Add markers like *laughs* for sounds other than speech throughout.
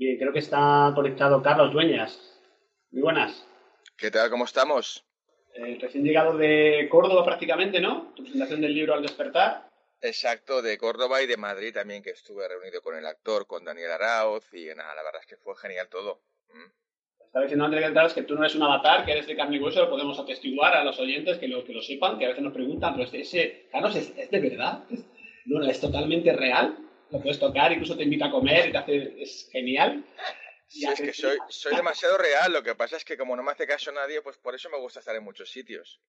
Bien, creo que está conectado Carlos Dueñas. Muy buenas. ¿Qué tal? ¿Cómo estamos? Eh, recién llegado de Córdoba prácticamente, ¿no? Tu presentación del libro Al despertar. Exacto, de Córdoba y de Madrid también, que estuve reunido con el actor, con Daniel Arauz, y nada, la verdad es que fue genial todo. Mm. Estaba diciendo Andrés González que tú no eres un avatar, que eres de carne y hueso, lo podemos atestiguar a los oyentes que lo, que lo sepan, que a veces nos preguntan, pero ese, Carlos, ¿es, ¿es de verdad? ¿Es, no, es totalmente real lo puedes tocar, incluso te invita a comer y te hace, es genial. Sí, es que soy, soy demasiado real, lo que pasa es que como no me hace caso nadie, pues por eso me gusta estar en muchos sitios.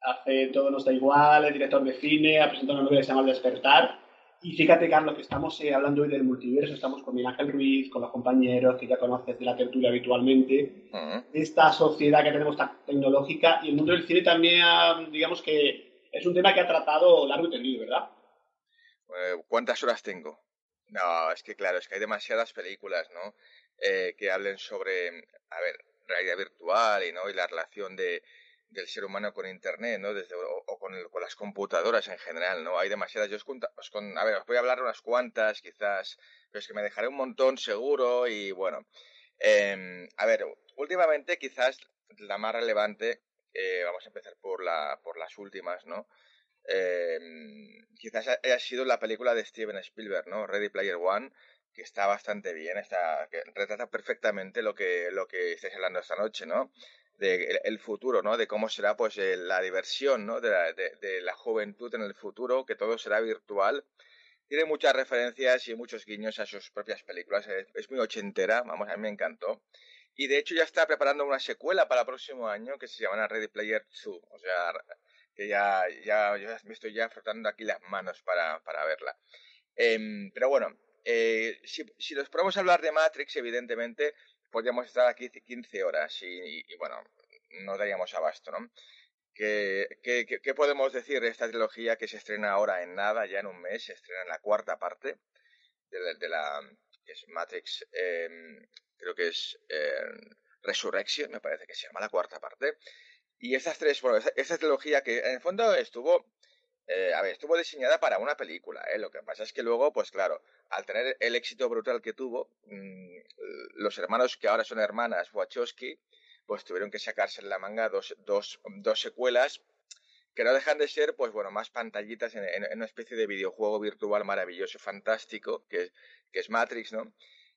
Hace Todo nos da igual, es director de cine, ha presentado una novela que se llama El despertar. Y fíjate, Carlos, que estamos eh, hablando hoy del multiverso, estamos con Miguel Ángel Ruiz, con los compañeros que ya conoces de la tertulia habitualmente, uh -huh. esta sociedad que tenemos tan tecnológica y el mundo del cine también, digamos que es un tema que ha tratado largo y tendido, ¿verdad? Eh, ¿Cuántas horas tengo? No, es que claro, es que hay demasiadas películas, ¿no? Eh, que hablen sobre, a ver, realidad virtual y, ¿no? y la relación de, del ser humano con Internet, ¿no? Desde, o, con, el, con, las computadoras en general, ¿no? Hay demasiadas. Yo os, os con, a ver, os voy a hablar unas cuantas, quizás, pero es que me dejaré un montón seguro y bueno. Eh, a ver, últimamente quizás la más relevante, eh, vamos a empezar por, la, por las últimas, ¿no? Eh, quizás haya sido la película de Steven Spielberg, ¿no? Ready Player One, que está bastante bien, está, que retrata perfectamente lo que, lo que estáis hablando esta noche, ¿no? De el, futuro, ¿no? De cómo será, pues, el, la diversión, ¿no? De la, juventud en el futuro, que todo será virtual. Tiene muchas referencias y muchos guiños a sus propias películas. Es, es muy ochentera, vamos, a mí me encantó. Y de hecho ya está preparando una secuela para el próximo año que se llamará Ready Player 2. O sea, que ya, ya, me estoy ya frotando aquí las manos para, para verla. Eh, pero bueno, eh, si, si nos ponemos a hablar de Matrix, evidentemente, podríamos estar aquí 15 horas y, y, y bueno, no daríamos abasto, ¿no? ¿Qué, qué, qué, podemos decir de esta trilogía que se estrena ahora en nada, ya en un mes? Se estrena en la cuarta parte de la, de la es Matrix, eh, creo que es eh, Resurrection, me parece que se llama la cuarta parte. Y estas tres, bueno, esta trilogía que en el fondo estuvo, eh, a ver, estuvo diseñada para una película, ¿eh? Lo que pasa es que luego, pues claro, al tener el éxito brutal que tuvo, mmm, los hermanos que ahora son hermanas Wachowski, pues tuvieron que sacarse en la manga dos, dos, dos secuelas que no dejan de ser, pues bueno, más pantallitas en, una especie de videojuego virtual maravilloso, fantástico, que es Matrix, ¿no?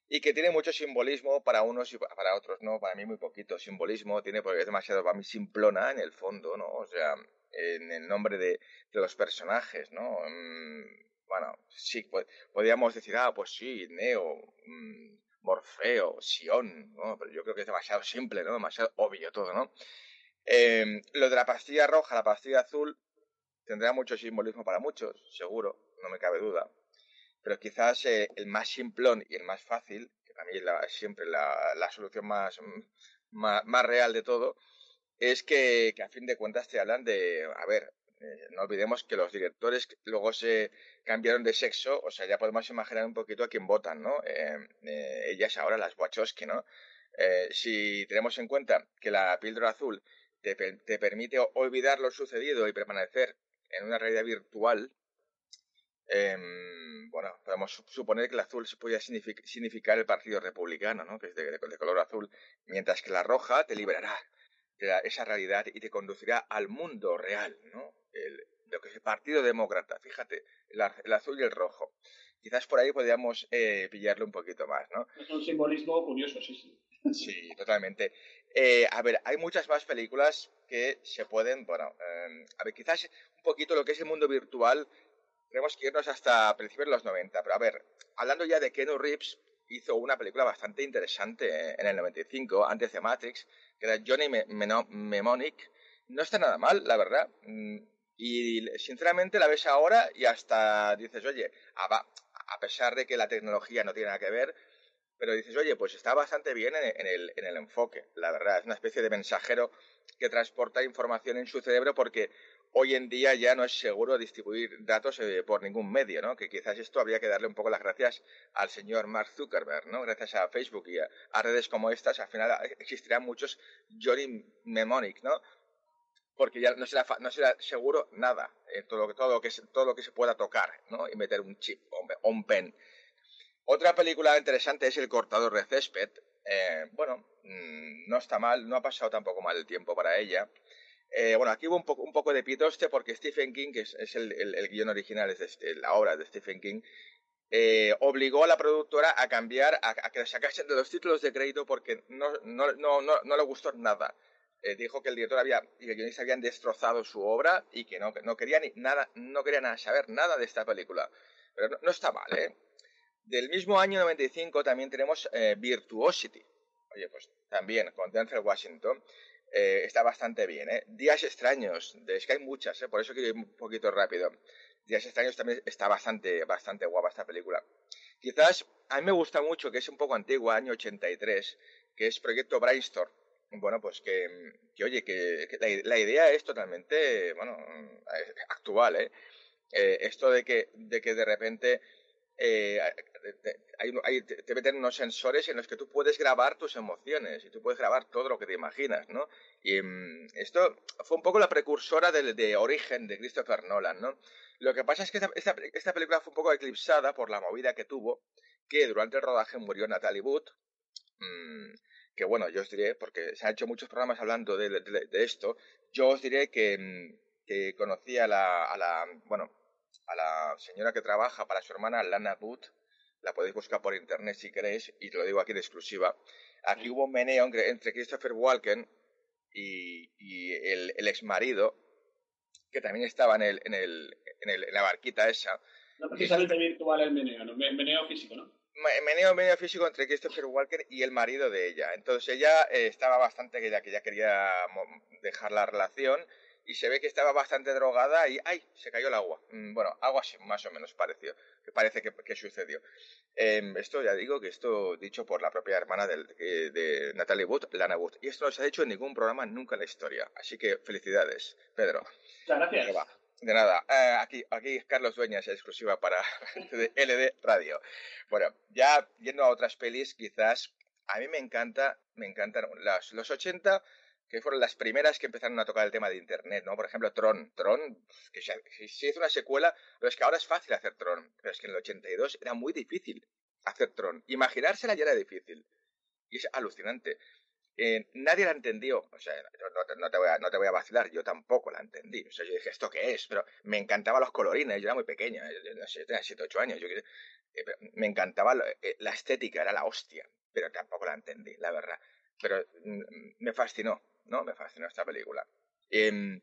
Y que tiene mucho simbolismo para unos y para otros no, para mí muy poquito simbolismo, tiene porque es demasiado para mí simplona en el fondo, ¿no? O sea, en el nombre de, de los personajes, ¿no? Mm, bueno, sí, pues, podríamos decir, ah, pues sí, Neo, mm, Morfeo, Sion, ¿no? Pero yo creo que es demasiado simple, ¿no? Demasiado obvio todo, ¿no? Eh, lo de la pastilla roja, la pastilla azul, tendrá mucho simbolismo para muchos, seguro, no me cabe duda pero quizás eh, el más simplón y el más fácil, que para mí es la, siempre la, solución más, más, más, real de todo, es que, a fin de cuentas te hablan de, a ver, eh, no olvidemos que los directores luego se cambiaron de sexo, o sea, ya podemos imaginar un poquito a quién votan, ¿no? Eh, eh ellas ahora, las Wachowski, ¿no? Si tenemos en cuenta que la píldora azul te, te permite olvidar lo sucedido y permanecer en una realidad virtual, eh, bueno, podemos suponer que el azul se podría significar el Partido Republicano, ¿no? que es de, de, de, color azul, mientras que la roja te liberará de la, esa realidad y te conducirá al mundo real, ¿no? El, lo que es el Partido Demócrata, fíjate, el, el azul y el rojo. Quizás por ahí podríamos eh, pillarlo un poquito más, ¿no? Es un simbolismo curioso, sí, sí. Sí, totalmente. Eh, a ver, hay muchas más películas que se pueden, bueno, eh, a ver, quizás un poquito lo que es el mundo virtual tenemos que irnos hasta principios de los 90. Pero a ver, hablando ya de Keanu Reeves, hizo una película bastante interesante en el 95, antes de Matrix, que era Johnny Mnemonic. No está nada mal, la verdad. Y sinceramente la ves ahora y hasta dices, oye, a pesar de que la tecnología no tiene nada que ver, pero dices, oye, pues está bastante bien en, el, en, el, enfoque, la verdad, es una especie de mensajero que transporta información en su cerebro porque hoy en día ya no es seguro distribuir datos eh, por ningún medio, ¿no? Que quizás esto habría que darle un poco las gracias al señor Mark Zuckerberg, ¿no? Gracias a Facebook y a, redes como estas, al final existirán muchos Johnny Mnemonic, ¿no? Porque ya no será, seguro nada, eh, todo, lo que, todo, lo que, todo lo que se pueda tocar, ¿no? Y meter un chip o un pen. Otra película interesante es El cortador de césped. Eh, bueno, mm, no está mal, no ha pasado tampoco mal el tiempo para ella. Eh, bueno, aquí hubo un poco, un poco de pitoste porque Stephen King, que es, el, el, guion original, es este, la obra de Stephen King, eh, obligó a la productora a cambiar, a, que le sacasen de los títulos de crédito porque no, no, no, no, le gustó nada. Eh, dijo que el director había, y el guionista habían destrozado su obra y que no, no quería ni nada, no quería nada, saber nada de esta película. Pero no, está mal, ¿eh? Del mismo año 95 también tenemos Virtuosity. Oye, pues también con Denzel Washington. Eh, está bastante bien. ¿eh? Días extraños, es que hay muchas, ¿eh? por eso ir un poquito rápido. Días extraños también está bastante, bastante guapa esta película. Quizás a mí me gusta mucho, que es un poco antigua, año 83, que es Proyecto Brainstorm. Bueno, pues que, que oye, que, la, idea es totalmente, bueno, actual, ¿eh? eh esto de que, de que de repente eh, hay, te, meten unos sensores en los que tú puedes grabar tus emociones y tú puedes grabar todo lo que te imaginas, ¿no? Y mm, esto fue un poco la precursora de, de, Origen de Christopher Nolan, ¿no? Lo que pasa es que esta, esta, película fue un poco eclipsada por la movida que tuvo, que durante el rodaje murió Natalie Wood, mm, que bueno, yo os diré, porque se han hecho muchos programas hablando de, esto, yo os diré que, mm, que conocí a la, a la, bueno, a la señora que trabaja para su hermana Lana Booth, la podéis buscar por internet si queréis, y te lo digo aquí de exclusiva. Aquí hubo un meneo entre Christopher Walken y, el, el ex marido, que también estaba en, el, en, el, en, la barquita esa. No precisamente virtual el meneo, ¿no? meneo físico, ¿no? Meneo, meneo físico entre Christopher Walken y el marido de ella. Entonces ella eh, estaba bastante que ya, que ya quería dejar la relación y se ve que estaba bastante drogada y ¡ay! se cayó el agua. Mm, bueno, algo así más o menos pareció, que parece que, sucedió. Em, esto ya digo que esto dicho por la propia hermana de, de Natalie Wood, Lana Wood. Y esto no se ha hecho en ningún programa nunca en la historia. Así que felicidades, Pedro. Muchas gracias. De nada, eh, aquí, aquí Carlos Dueñas, exclusiva para *laughs* LD Radio. Bueno, ya yendo a otras pelis, quizás a mí me encanta, me encantan las, los 80 que fueron las primeras que empezaron a tocar el tema de Internet, ¿no? Por ejemplo, Tron. Tron, que se, hizo una secuela, pero es que ahora es fácil hacer Tron, pero es que en el 82 era muy difícil hacer Tron. Imaginársela ya era difícil. Y es alucinante. Eh, nadie la entendió. O sea, no, te voy a, no te voy a vacilar, yo tampoco la entendí. O sea, yo dije, ¿esto qué es? Pero me encantaban los colorines, yo era muy pequeña, no sé, tenía 7, 8 años. Yo, eh, me encantaba eh, la estética, era la hostia, pero tampoco la entendí, la verdad. Pero mm, me fascinó. ¿No? Me fascinó esta película. Em,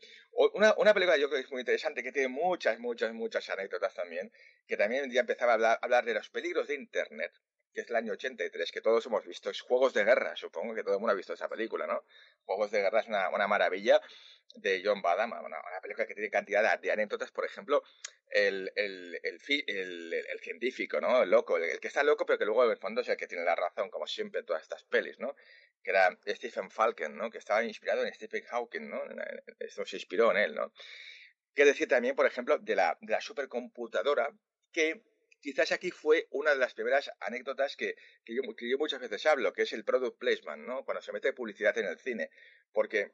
una, una, película yo creo que es muy interesante, que tiene muchas, muchas, muchas anécdotas también, que también ya empezaba a hablar, hablar de los peligros de Internet, que es el año 83, que todos hemos visto, es Juegos de Guerra, supongo que todo el mundo ha visto esa película, ¿no? Juegos de Guerra es una, una maravilla de John Badham, una, película que tiene cantidad de, anécdotas, por ejemplo, el, el, el, el, científico, ¿no? El loco, el, que está loco, pero que luego en el fondo es el que tiene la razón, como siempre en todas estas pelis, ¿no? Que era Stephen Falken, ¿no? Que estaba inspirado en Stephen Hawking, ¿no? Esto se inspiró en él, ¿no? Qué decir también, por ejemplo, de la, de la supercomputadora, que quizás aquí fue una de las primeras anécdotas que, que, yo, muchas veces hablo, que es el product placement, ¿no? Cuando se mete publicidad en el cine. Porque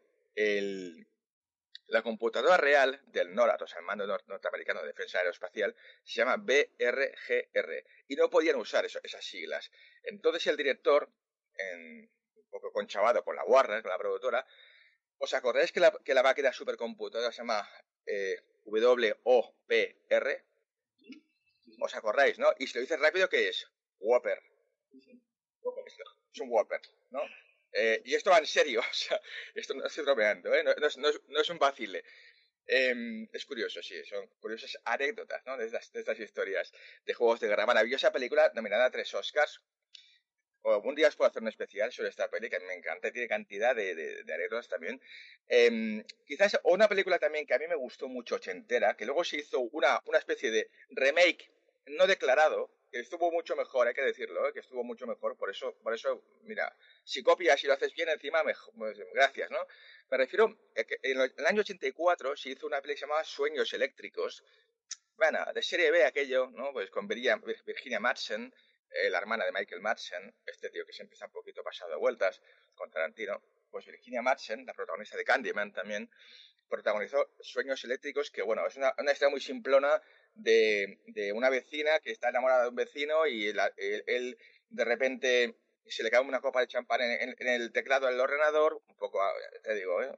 la computadora real del NORAD, o sea, el Mando Norteamericano de Defensa Aeroespacial, se llama BRGR y no podían usar esas siglas. Entonces el director, un poco conchavado con la Warner, con la productora, ¿os acordáis que la, que la máquina supercomputadora se llama eh, WOPR? ¿Os acordáis, no? Y si lo dices rápido, ¿qué es? Whopper. Es un Whopper, ¿no? Eh, y esto va en serio, *laughs* o sea, esto no estoy bromeando, ¿eh? no, no, no, es un vacile. Eh, es curioso, sí, son curiosas anécdotas ¿no? de, estas, de historias de juegos de guerra. Maravillosa película nominada a tres Oscars. O algún día os puedo hacer un especial sobre esta película, que me encanta, tiene cantidad de, de, anécdotas también. Eh, quizás una película también que a mí me gustó mucho, ochentera, que luego se hizo una, una especie de remake no declarado, que estuvo mucho mejor, hay que decirlo, ¿eh? que estuvo mucho mejor. Por eso, por eso, mira, si copias y lo haces bien, encima, mejor, pues, gracias, ¿no? Me refiero a que en el año 84 se hizo una película llamada Sueños Eléctricos, bueno, de serie B aquello, ¿no? Pues con Virginia Madsen, eh, la hermana de Michael Madsen, este tío que se empieza un poquito pasado de vueltas con Tarantino, pues Virginia Madsen, la protagonista de Candyman también, protagonizó Sueños Eléctricos, que bueno, es una, una historia muy simplona de, una vecina que está enamorada de un vecino y él, de repente se le cae una copa de champán en, el teclado del ordenador, un poco, te digo, ¿eh?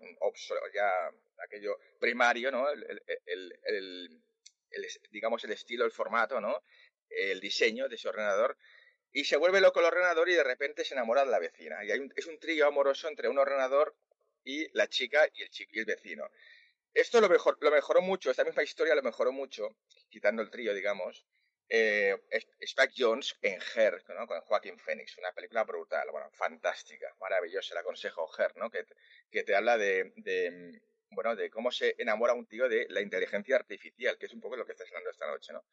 ya aquello primario, ¿no? El, digamos el estilo, el formato, ¿no? El diseño de ese ordenador. Y se vuelve loco el ordenador y de repente se enamora de la vecina. Y es un trío amoroso entre un ordenador y la chica y el, el vecino. Esto lo, mejor, lo mejoró mucho, esta misma historia lo mejoró mucho, quitando el trío, digamos, eh, Spike Jones en Her, con Joaquín Phoenix, una película brutal, fantástica, maravillosa, le aconsejo Her, ¿no? que, que te habla de, de, bueno, de cómo se enamora un tío de la inteligencia artificial, que es un poco lo que estás hablando esta noche. ¿no?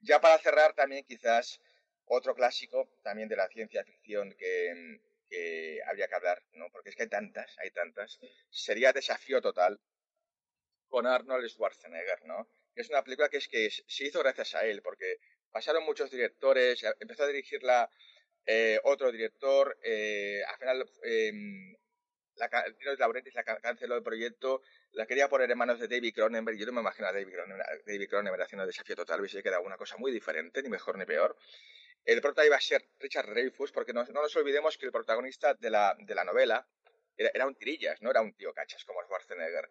Ya para cerrar también quizás otro clásico también de la ciencia ficción que, que habría que hablar, ¿no? porque es que hay tantas, hay tantas, sería Desafío Total, con Arnold Schwarzenegger, ¿no? Es una película que es que se hizo gracias a él, porque pasaron muchos directores, empezó a dirigirla eh, otro director, eh, al final eh, la, Laurentiis la canceló el proyecto, la quería poner en manos de David Cronenberg, yo no me imagino a David Cronenberg, David Cronenberg haciendo desafío total, hubiese quedado una cosa muy diferente, ni mejor ni peor. El protagonista iba a ser Richard Dreyfuss, porque no, no, nos olvidemos que el protagonista de la, de la novela era, un tirillas, no era un tío cachas como Schwarzenegger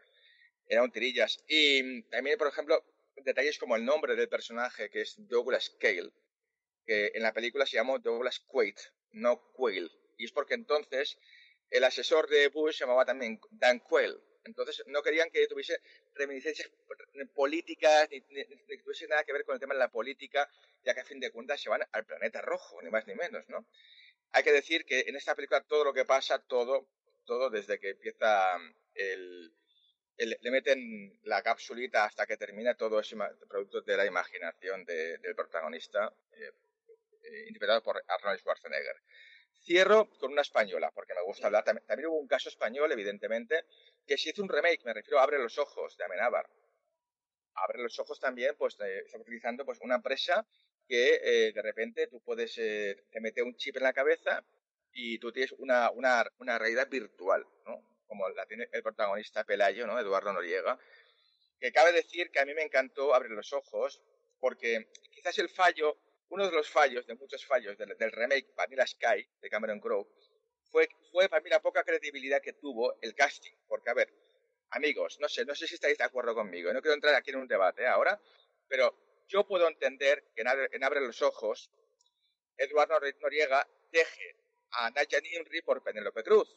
era un tirillas. Y también, por ejemplo, detalles como el nombre del personaje, que es Douglas Cale, que en la película se llamó Douglas Quaid, no Quayle. Y es porque entonces el asesor de Bush se llamaba también Dan Quayle. Entonces no querían que tuviese reminiscencias políticas, ni, tuviese nada que ver con el tema de la política, ya que a fin de cuentas se van al planeta rojo, ni más ni menos, ¿no? Hay que decir que en esta película todo lo que pasa, todo, todo desde que empieza el, le meten la capsulita hasta que termina todo ese producto de la imaginación del protagonista, eh, eh, interpretado por Arnold Schwarzenegger. Cierro con una española, porque me gusta hablar. También, hubo un caso español, evidentemente, que se hizo un remake, me refiero a Abre los Ojos, de Amenábar. Abre los Ojos también, pues eh, está utilizando pues, una empresa que de repente tú puedes, te mete un chip en la cabeza y tú tienes una, una, una realidad virtual, ¿no? como la tiene el protagonista Pelayo, ¿no? Eduardo Noriega, que cabe decir que a mí me encantó abrir los ojos, porque quizás el fallo, uno de los fallos, de muchos fallos del, remake Vanilla Sky de Cameron Crowe, fue, fue para mí la poca credibilidad que tuvo el casting, porque a ver, amigos, no sé, no sé si estáis de acuerdo conmigo, no quiero entrar aquí en un debate ahora, pero yo puedo entender que en, Abre los Ojos, Eduardo Noriega deje a Naya Nimri por Penélope Cruz.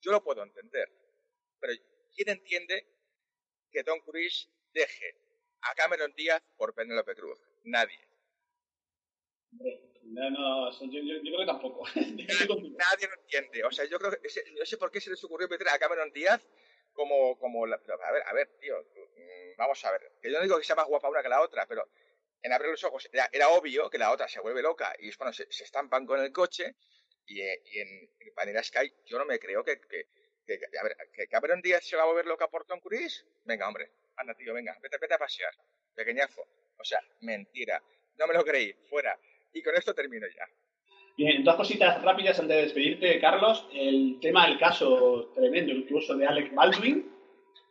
Yo lo puedo entender. Pero ¿quién entiende que Don Cruise deje a Cameron Díaz por Penélope Cruz? Nadie. No, no, yo, yo, creo que tampoco. *laughs* Nadie, lo entiende. O sea, yo creo que no sé por qué se les ocurrió meter a Cameron Díaz como, como a ver, a ver, tío, mm, vamos a ver. Que yo no digo que sea más guapa una que la otra, pero en abrir los ojos era, obvio que la otra se vuelve loca y es cuando se, se estampan con el coche y, eh, y en, Vanilla Sky yo no me creo que, que, que, a ver, que Cameron Díaz se va a volver loca por Tom Cruise. Venga, hombre, anda, tío, venga, vete, vete a pasear. Pequeñazo. O sea, mentira. No me lo creí, fuera. Y con esto termino ya. Bien, dos cositas rápidas antes de despedirte, Carlos. El tema del caso tremendo, incluso de Alec Baldwin.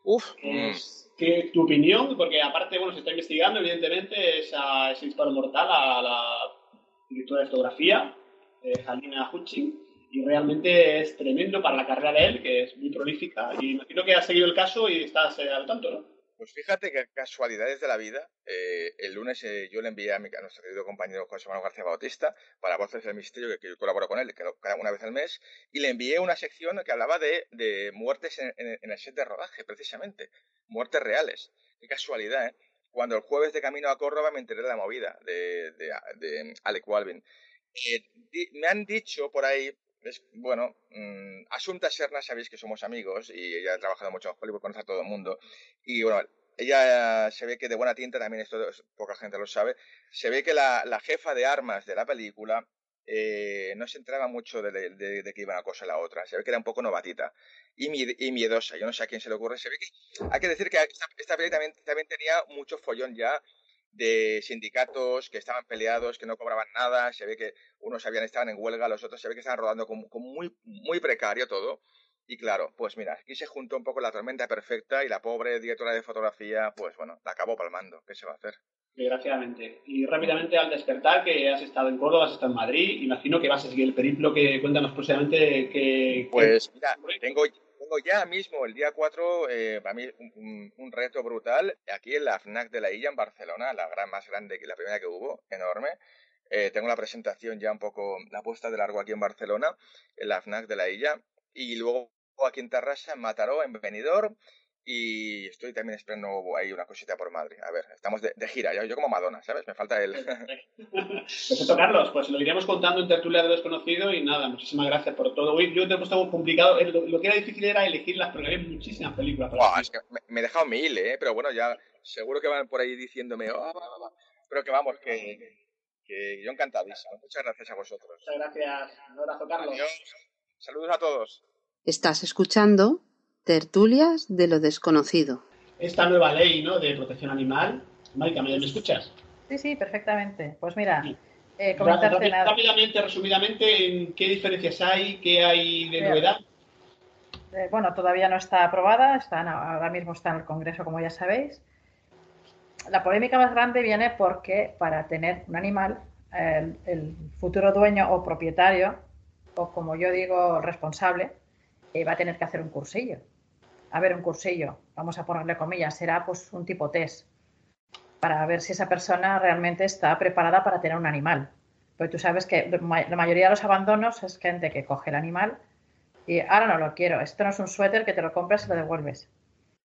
Uf. Es, que tu opinión, porque aparte, bueno, se está investigando, evidentemente, esa, ese disparo mortal a la directora de fotografía eh, Halina Hutching, y realmente es tremendo para la carrera de él, que es muy prolífica, y imagino que has seguido el caso y estás eh, al tanto, ¿no? Pues fíjate que casualidades de la vida, eh, el lunes eh, yo le envié a, mi, a, nuestro querido compañero José Manuel García Bautista para Voces del Misterio, que, yo colaboro con él cada una vez al mes, y le envié una sección que hablaba de, muertes en, el set de rodaje, precisamente, muertes reales. Qué casualidad, ¿eh? Cuando el jueves de camino a Córdoba me enteré de la movida de, de, de Alec Baldwin. Eh, me han dicho por ahí, es, bueno, mmm, Asunta Serna, sabéis que somos amigos y ella ha trabajado mucho en Hollywood, conoce a todo el mundo. Y bueno, ella se ve que de buena tinta, también esto poca gente lo sabe, se ve que la, jefa de armas de la película eh, no se entraba mucho de, de, que iba una cosa a la otra. Se ve que era un poco novatita y, y, miedosa. Yo no sé a quién se le ocurre. Se ve que hay que decir que esta, esta película también, también tenía mucho follón ya de sindicatos que estaban peleados, que no cobraban nada, se ve que unos habían estaban en huelga, los otros se ve que estaban rodando con, con muy, muy precario todo. Y claro, pues mira, aquí se juntó un poco la tormenta perfecta y la pobre directora de fotografía, pues bueno, la acabó palmando. ¿Qué se va a hacer? Desgraciadamente. Y rápidamente al despertar, que has estado en Córdoba, has estado en Madrid, imagino que vas a seguir el periplo que cuéntanos próximamente que... Pues mira, tengo, ya mismo el día 4, eh, para mí un, reto brutal, aquí en la FNAC de la Illa en Barcelona, la gran más grande que la primera que hubo, enorme. Eh, tengo la presentación ya un poco, la puesta de largo aquí en Barcelona, en la FNAC de la Illa, y luego aquí en Tarrasa, en Mataró, en Benidorm, y estoy también esperando ahí una cosita por Madrid. A ver, estamos de, gira, yo, como Madonna, ¿sabes? Me falta el... *laughs* Perfecto, Carlos, pues lo iremos contando en tertulia de desconocido y nada, muchísimas gracias por todo. Yo te he puesto complicado, lo, que era difícil era elegir las, porque había muchísimas películas. es que me, he dejado mil, ¿eh? Pero bueno, ya seguro que van por ahí diciéndome, oh, pero que vamos, que, que yo encantadísimo. Muchas gracias a vosotros. Muchas gracias. Un abrazo, Carlos. Saludos a todos. Estás escuchando Tertulias de lo desconocido. Esta nueva ley ¿no? de protección animal. Marica, ¿me, escuchas? Sí, sí, perfectamente. Pues mira, eh, Rápidamente, resumidamente, ¿qué diferencias hay? ¿Qué hay de novedad? Eh, bueno, todavía no está aprobada, está, ahora mismo está en el Congreso, como ya sabéis. La polémica más grande viene porque para tener un animal, el futuro dueño o propietario, o como yo digo, responsable, eh, va a tener que hacer un cursillo. A ver, un cursillo, vamos a ponerle comillas, será pues un tipo test para ver si esa persona realmente está preparada para tener un animal. Porque tú sabes que la mayoría de los abandonos es gente que coge el animal y ahora no lo quiero, esto no es un suéter que te lo compras y lo devuelves.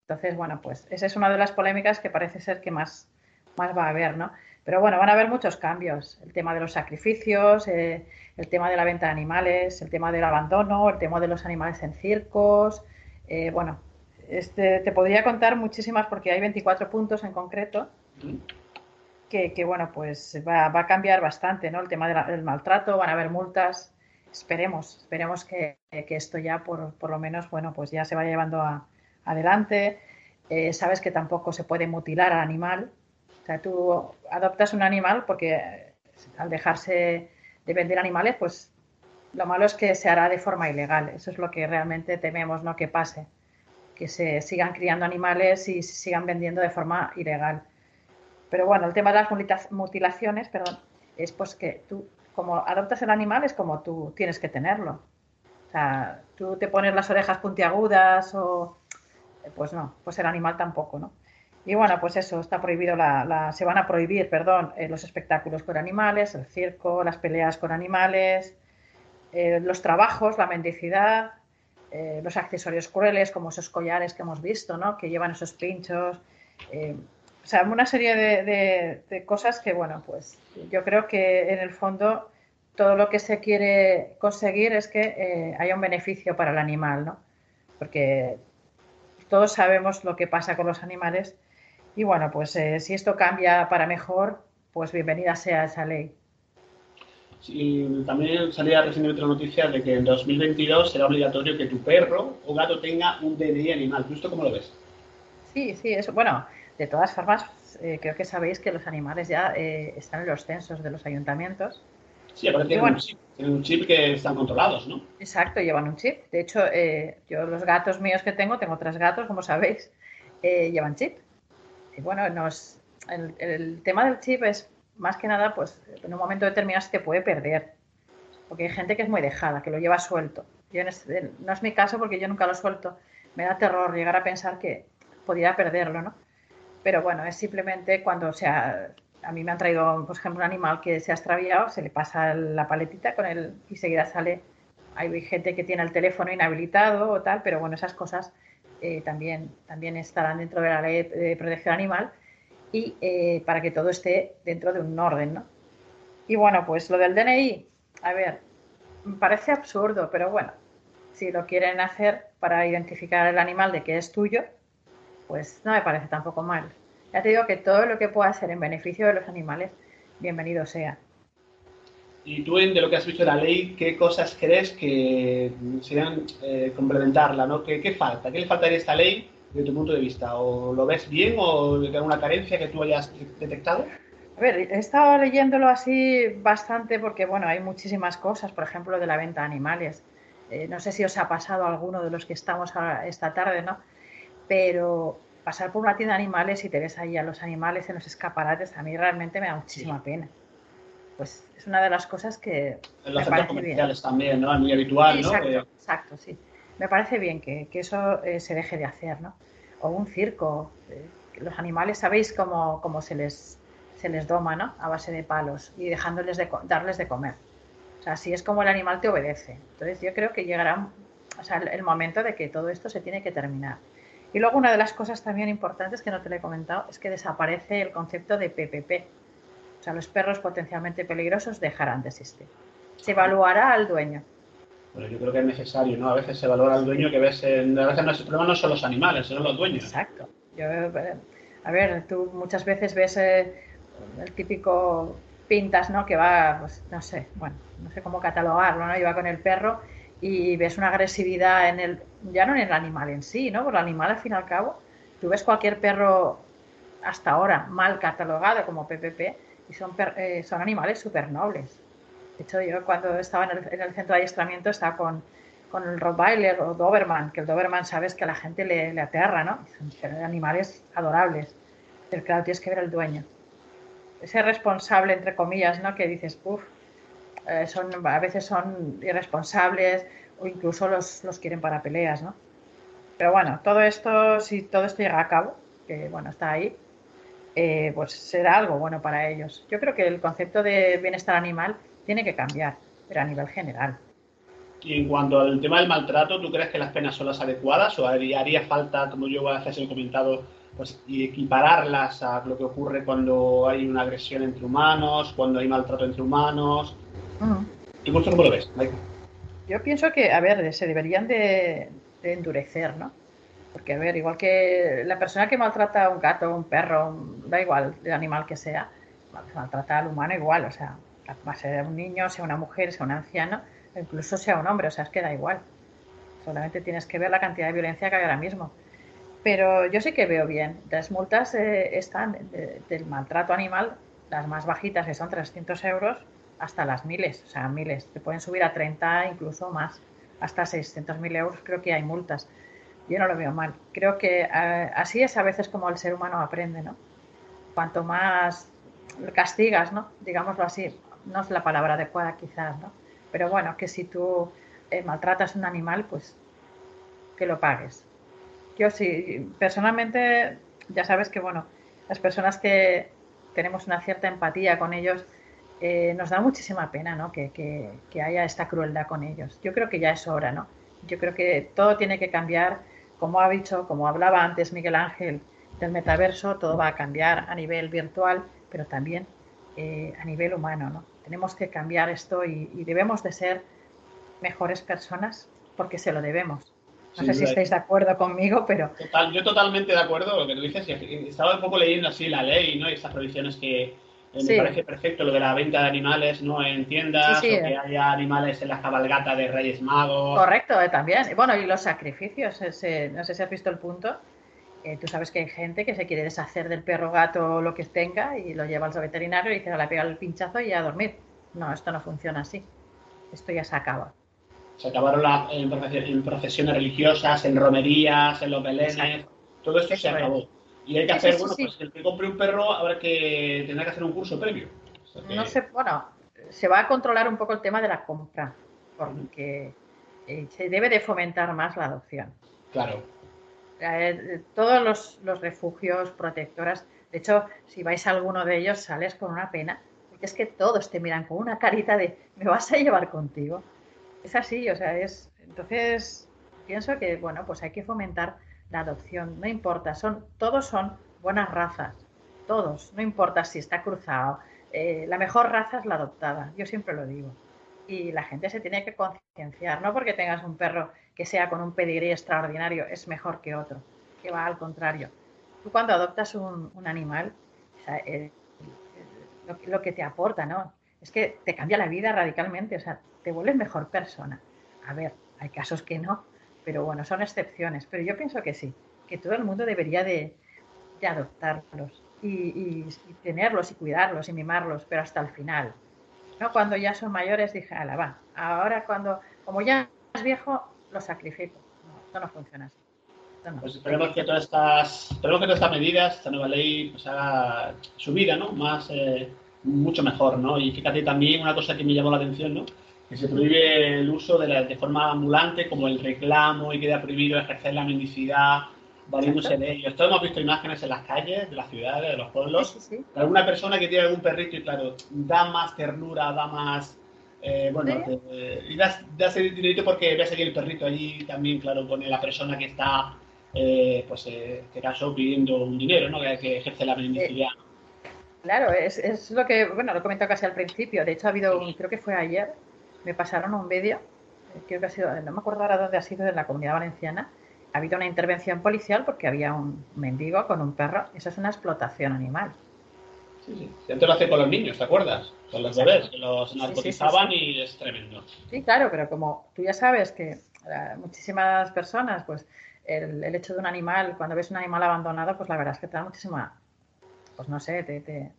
Entonces, bueno, pues esa es una de las polémicas que parece ser que más, más va a haber, ¿no? Pero bueno, van a haber muchos cambios. El tema de los sacrificios, eh, el tema de la venta de animales, el tema del abandono, el tema de los animales en circos. Eh, bueno, este, te podría contar muchísimas porque hay 24 puntos en concreto que, bueno, pues va, a cambiar bastante, ¿no? El tema del maltrato, van a haber multas. Esperemos, esperemos que, esto ya por, por, lo menos, bueno, pues ya se vaya llevando adelante. Eh, sabes que tampoco se puede mutilar al animal, o sea, tú adoptas un animal porque al dejarse de vender animales, pues lo malo es que se hará de forma ilegal. Eso es lo que realmente tememos, no que pase, que se sigan criando animales y se sigan vendiendo de forma ilegal. Pero bueno, el tema de las mutilaciones, perdón, es pues que tú, como adoptas el animal, es como tú tienes que tenerlo. O sea, tú te pones las orejas puntiagudas o... Pues no, pues el animal tampoco, ¿no? Y bueno, pues eso, está prohibido la, se van a prohibir, perdón, eh, los espectáculos con animales, el circo, las peleas con animales, eh, los trabajos, la mendicidad, eh, los accesorios crueles como esos collares que hemos visto, ¿no? Que llevan esos pinchos. o sea, una serie de, de, cosas que, bueno, pues yo creo que en el fondo todo lo que se quiere conseguir es que haya un beneficio para el animal, ¿no? Porque todos sabemos lo que pasa con los animales y bueno, pues eh, si esto cambia para mejor, pues bienvenida sea esa ley. Sí, también salía recientemente la noticia de que en 2022 será obligatorio que tu perro o gato tenga un DNI animal. ¿Tú esto cómo lo ves? Sí, sí, eso. Bueno, de todas formas, eh, creo que sabéis que los animales ya eh, están en los censos de los ayuntamientos. Sí, aparte tienen, un chip, tienen un chip que están controlados, ¿no? Exacto, llevan un chip. De hecho, yo los gatos míos que tengo, tengo tres gatos, como sabéis, llevan chip bueno, nos, el, tema del chip es más que nada, pues en un momento determinado se te puede perder. Porque hay gente que es muy dejada, que lo lleva suelto. Yo no es mi caso porque yo nunca lo suelto. Me da terror llegar a pensar que podría perderlo, ¿no? Pero bueno, es simplemente cuando, o sea, a mí me han traído, por ejemplo, un animal que se ha extraviado, se le pasa la paletita con él y seguida sale. Hay gente que tiene el teléfono inhabilitado o tal, pero bueno, esas cosas eh, también, también estarán dentro de la ley de protección animal y eh, para que todo esté dentro de un orden, ¿no? Y bueno, pues lo del DNI, a ver, parece absurdo, pero bueno, si lo quieren hacer para identificar el animal de que es tuyo, pues no me parece tampoco mal. Ya te digo que todo lo que pueda ser en beneficio de los animales, bienvenido sea. Y tú, de lo que has visto de la ley, ¿qué cosas crees que serían eh, complementarla? ¿no? ¿Qué, ¿Qué, falta? ¿Qué le faltaría a esta ley desde tu punto de vista? ¿O lo ves bien o alguna carencia que tú hayas detectado? A ver, he estado leyéndolo así bastante porque, bueno, hay muchísimas cosas, por ejemplo, de la venta de animales. Eh, no sé si os ha pasado a alguno de los que estamos esta tarde, ¿no? Pero pasar por una tienda de animales y te ves ahí a los animales en los escaparates, a mí realmente me da muchísima pena. Pues es una de las cosas que. En los centros comerciales también, ¿no? Es muy habitual, exacto, ¿no? Exacto, sí. Me parece bien que, eso eh, se deje de hacer, ¿no? O un circo. Eh, los animales, ¿sabéis cómo, se, les, se les doma, ¿no? A base de palos y dejándoles de, darles de comer. O sea, así es como el animal te obedece. Entonces yo creo que llegará el momento de que todo esto se tiene que terminar. Y luego una de las cosas también importantes que no te lo he comentado es que desaparece el concepto de PPP. O sea, los perros potencialmente peligrosos dejarán de existir. Se evaluará al dueño. Bueno, yo creo que es necesario, ¿no? A veces se valora al dueño que ves en... A veces el problema no son los animales, son los dueños. Exacto. Yo, eh, a ver, tú muchas veces ves eh, el típico pintas, ¿no? Que va, pues, no sé, bueno, no sé cómo catalogarlo, ¿no? Iba con el perro y ves una agresividad en el, ya no en el animal en sí, ¿no? Porque el animal al fin y al cabo, tú ves cualquier perro hasta ahora mal catalogado como PPP y son, eh, son animales súper nobles. De hecho, yo cuando estaba en el, en el, centro de adiestramiento estaba con, con el Rottweiler o Doberman, que el Doberman sabes que a la gente le, aterra, ¿no? Son animales adorables. Pero claro, tienes que ver el dueño ese responsable, entre comillas, ¿no? Que dices, uff, eh, a veces son irresponsables o incluso los, los, quieren para peleas, ¿no? Pero bueno, todo esto, si todo esto llega a cabo, que bueno, está ahí, eh, pues será algo bueno para ellos. Yo creo que el concepto de bienestar animal tiene que cambiar, pero a nivel general. Y en cuanto al tema del maltrato, ¿tú crees que las penas son las adecuadas o haría falta, como yo a veces he comentado, pues, equipararlas a lo que ocurre cuando hay una agresión entre humanos, cuando hay maltrato entre humanos. Uh ¿Y vos cómo lo ves, Mike? Yo pienso que, a ver, se deberían de, de, endurecer, ¿no? Porque, a ver, igual que la persona que maltrata a un gato, un perro, da igual el animal que sea, maltrata al humano igual, o sea, va a ser un niño, sea una mujer, sea un anciano, incluso sea un hombre, o sea, es que da igual. Solamente tienes que ver la cantidad de violencia que hay ahora mismo. Pero yo sí que veo bien. Las multas eh, están de, del maltrato animal, las más bajitas, que son 300 euros, hasta las miles. O sea, miles. Te pueden subir a 30, incluso más. Hasta 600.000 euros creo que hay multas. Yo no lo veo mal. Creo que eh, así es a veces como el ser humano aprende, ¿no? Cuanto más castigas, ¿no? Digámoslo así. No es la palabra adecuada quizás, ¿no? Pero bueno, que si tú eh, maltratas un animal, pues que lo pagues yo sí, personalmente, ya sabes que, bueno, las personas que tenemos una cierta empatía con ellos, eh, nos da muchísima pena, ¿no? Que, que, que, haya esta crueldad con ellos. Yo creo que ya es hora, ¿no? Yo creo que todo tiene que cambiar, como ha dicho, como hablaba antes Miguel Ángel del metaverso, todo va a cambiar a nivel virtual, pero también eh, a nivel humano, ¿no? Tenemos que cambiar esto y, y debemos de ser mejores personas porque se lo debemos. No sé si estáis de acuerdo conmigo, pero... Total, yo totalmente de acuerdo con lo que tú dices. Estaba un poco leyendo así la ley ¿no? y estas provisiones que eh, me parece perfecto, lo de la venta de animales no en tiendas, sí, sí. o que haya animales en la cabalgata de Reyes Magos. Correcto, eh, también. Bueno, y los sacrificios, ese, no sé si has visto el punto. Eh, tú sabes que hay gente que se quiere deshacer del perro, gato o lo que tenga y lo lleva al veterinario y dice, le pega el pinchazo y a dormir. No, esto no funciona así. Esto ya se acaba se acabaron la, en, en, procesiones religiosas, en romerías, en los belenes, Exacto. todo esto se acabó. Y hay que hacer, bueno, pues el que compre un perro habrá que tendrá que hacer un curso previo. O sea que... No sé, bueno, se va a controlar un poco el tema de la compra, porque eh, se debe de fomentar más la adopción. Claro. Eh, todos los, los, refugios, protectoras, de hecho, si vais a alguno de ellos, sales con una pena, porque es que todos te miran con una carita de, ¿me vas a llevar contigo? es así, o sea, es. Entonces, pienso que, bueno, pues hay que fomentar la adopción, no importa, son, todos son buenas razas, todos, no importa si está cruzado. Eh, la mejor raza es la adoptada, yo siempre lo digo. Y la gente se tiene que concienciar, no porque tengas un perro que sea con un pedigrí extraordinario es mejor que otro, que va al contrario. tú cuando adoptas un, animal, lo, que te aporta, ¿no? Es que te cambia la vida radicalmente, o sea, te vuelves mejor persona. A ver, hay casos que no, pero bueno, son excepciones. Pero yo pienso que sí, que todo el mundo debería de, adoptarlos y, tenerlos y cuidarlos y mimarlos, pero hasta el final. ¿no? Cuando ya son mayores dije, ala, va, ahora cuando, como ya es viejo, lo sacrifico. No, esto no funciona así. Pues esperemos que todas estas, esperemos que todas estas medidas, esta nueva ley, pues haga su vida, ¿no? Más, eh, mucho mejor, ¿no? Y fíjate también una cosa que me llamó la atención, ¿no? Que se prohíbe el uso de, la, de forma ambulante, como el reclamo, y queda prohibido ejercer la mendicidad, valiéndose de ellos. Todos hemos visto imágenes en las calles, de las ciudades, de los pueblos, de alguna persona que tiene algún perrito y, claro, da más ternura, da más eh, bueno, y das, das, el dinerito porque ves aquí el perrito allí también, claro, pone la persona que está eh, pues eh, en este caso pidiendo un dinero, ¿no? Que, ejerce la mendicidad. claro, es, es, lo que, bueno, lo he comentado casi al principio. De hecho, ha habido, creo que fue ayer, me pasaron un vídeo, eh, creo que ha sido, no me acuerdo ahora dónde ha sido, en la comunidad valenciana. Ha habido una intervención policial porque había un mendigo con un perro. Eso es una explotación animal. Sí, sí. Siempre lo hace con los niños, ¿te acuerdas? Con los bebés, que los narcotizaban y es tremendo. Sí, claro, pero como tú ya sabes que muchísimas personas, pues el, hecho de un animal, cuando ves un animal abandonado, pues la verdad es que te da muchísima, pues no sé, te,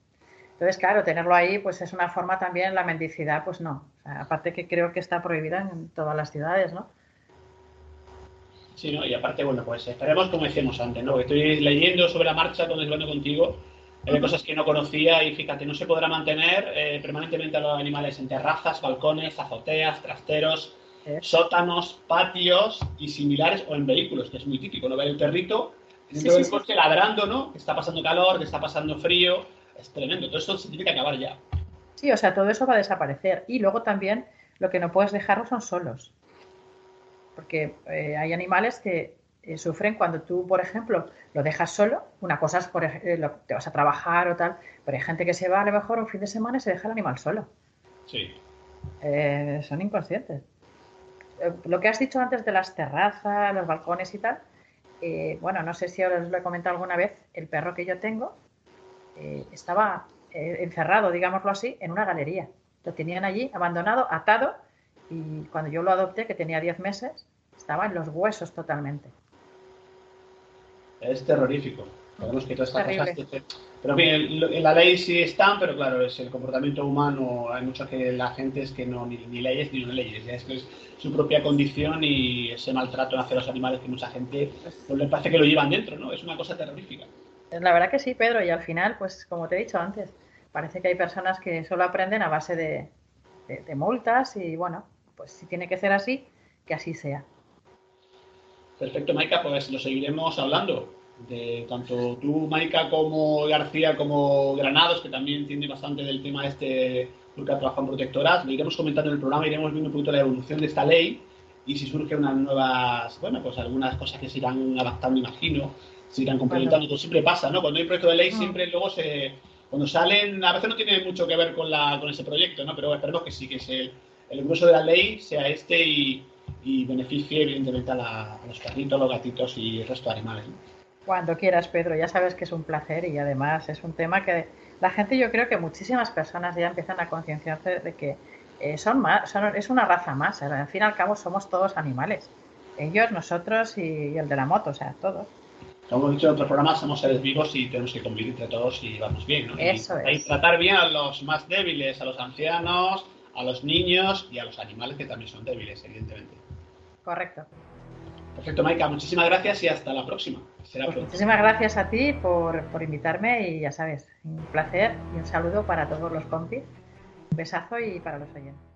Entonces, claro, tenerlo ahí, pues es una forma también, la mendicidad, pues no. aparte que creo que está prohibida en todas las ciudades, ¿no? Sí, ¿no? Y aparte, bueno, pues esperemos como decíamos antes, ¿no? Estoy leyendo sobre la marcha, cuando hablando contigo, hay cosas que no conocía y fíjate, no se podrá mantener eh, permanentemente a los animales en terrazas, balcones, azoteas, trasteros, sótanos, patios y similares o en vehículos, que es muy típico, ¿no? Ver el perrito dentro del coche ladrando, ¿no? Que está pasando calor, que está pasando frío, es tremendo. Todo esto se tiene que acabar ya. Sí, o sea, todo eso va a desaparecer. Y luego también lo que no puedes dejarlos son solos. Porque eh, hay animales que eh, sufren cuando tú, por ejemplo, lo dejas solo. Una cosa es, por ejemplo, te vas a trabajar o tal, pero hay gente que se va a lo mejor un fin de semana y se deja el animal solo. Sí. Eh, son inconscientes. Eh, lo que has dicho antes de las terrazas, los balcones y tal, eh, bueno, no sé si os lo he comentado alguna vez, el perro que yo tengo eh, estaba encerrado, digámoslo así, en una galería. Lo tenían allí abandonado, atado, y cuando yo lo adopté, que tenía 10 meses, estaba en los huesos totalmente. Es terrorífico. Podemos que todas estas cosas. Pero en la ley sí están, pero claro, es el comportamiento humano. Hay mucho que la gente es que no, ni, leyes ni no leyes. Es que es su propia condición y ese maltrato hacia los animales que mucha gente pues, le parece que lo llevan dentro, ¿no? Es una cosa terrorífica. La verdad que sí, Pedro, y al final, pues como te he dicho antes, parece que hay personas que solo aprenden a base de, de multas y bueno, pues si tiene que ser así, que así sea. Perfecto, Maika, pues lo seguiremos hablando de tanto tú, Maika, como García, como Granados, que también entiende bastante del tema este, porque ha trabajado en protectoras. Lo iremos comentando en el programa, iremos viendo un poquito la evolución de esta ley y si surgen unas nuevas, bueno, pues algunas cosas que se irán adaptando, imagino, se irán complementando. Bueno. siempre pasa, ¿no? Cuando hay un proyecto de ley, mm. siempre luego se. Cuando salen, a veces no tiene mucho que ver con, la, con ese proyecto, ¿no? Pero esperemos que sí, que el, el uso de la ley sea este y, y beneficie, evidentemente, a, a los perritos, los gatitos y el resto de animales. ¿no? Cuando quieras, Pedro, ya sabes que es un placer y además es un tema que la gente, yo creo que muchísimas personas ya empiezan a concienciarse de que eh, son más, es una raza más. Al fin y al cabo somos todos animales. Ellos, nosotros y, el de la moto, o sea, todos. Como hemos dicho en otros programas, somos seres vivos y tenemos que convivir entre todos y vamos bien, ¿no? Eso y, es. tratar bien a los más débiles, a los ancianos, a los niños y a los animales que también son débiles, evidentemente. Correcto. Perfecto, Maika. Muchísimas gracias y hasta la próxima. Pues muchísimas gracias a ti por, por, invitarme y ya sabes, un placer y un saludo para todos los compis. Un besazo y para los oyentes.